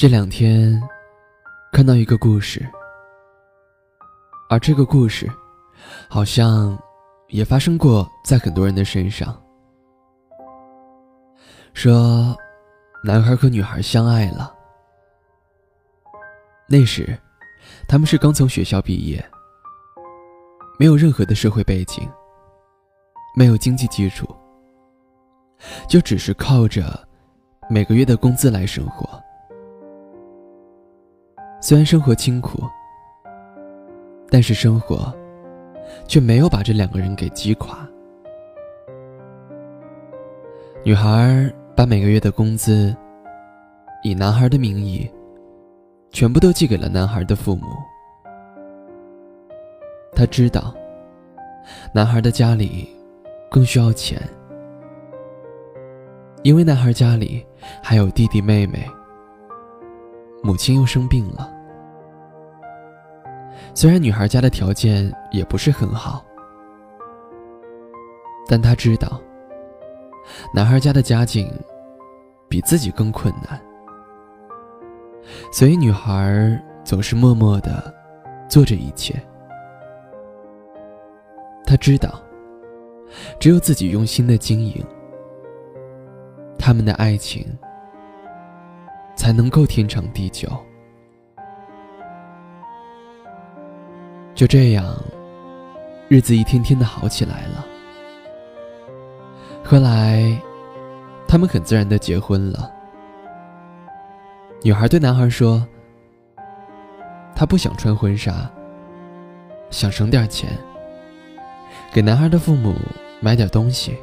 这两天看到一个故事，而这个故事好像也发生过在很多人的身上。说，男孩和女孩相爱了。那时，他们是刚从学校毕业，没有任何的社会背景，没有经济基础，就只是靠着每个月的工资来生活。虽然生活清苦，但是生活却没有把这两个人给击垮。女孩把每个月的工资以男孩的名义全部都寄给了男孩的父母。她知道，男孩的家里更需要钱，因为男孩家里还有弟弟妹妹。母亲又生病了。虽然女孩家的条件也不是很好，但她知道，男孩家的家境比自己更困难，所以女孩总是默默的做着一切。她知道，只有自己用心的经营，他们的爱情。才能够天长地久。就这样，日子一天天的好起来了。后来，他们很自然的结婚了。女孩对男孩说：“她不想穿婚纱，想省点钱，给男孩的父母买点东西。”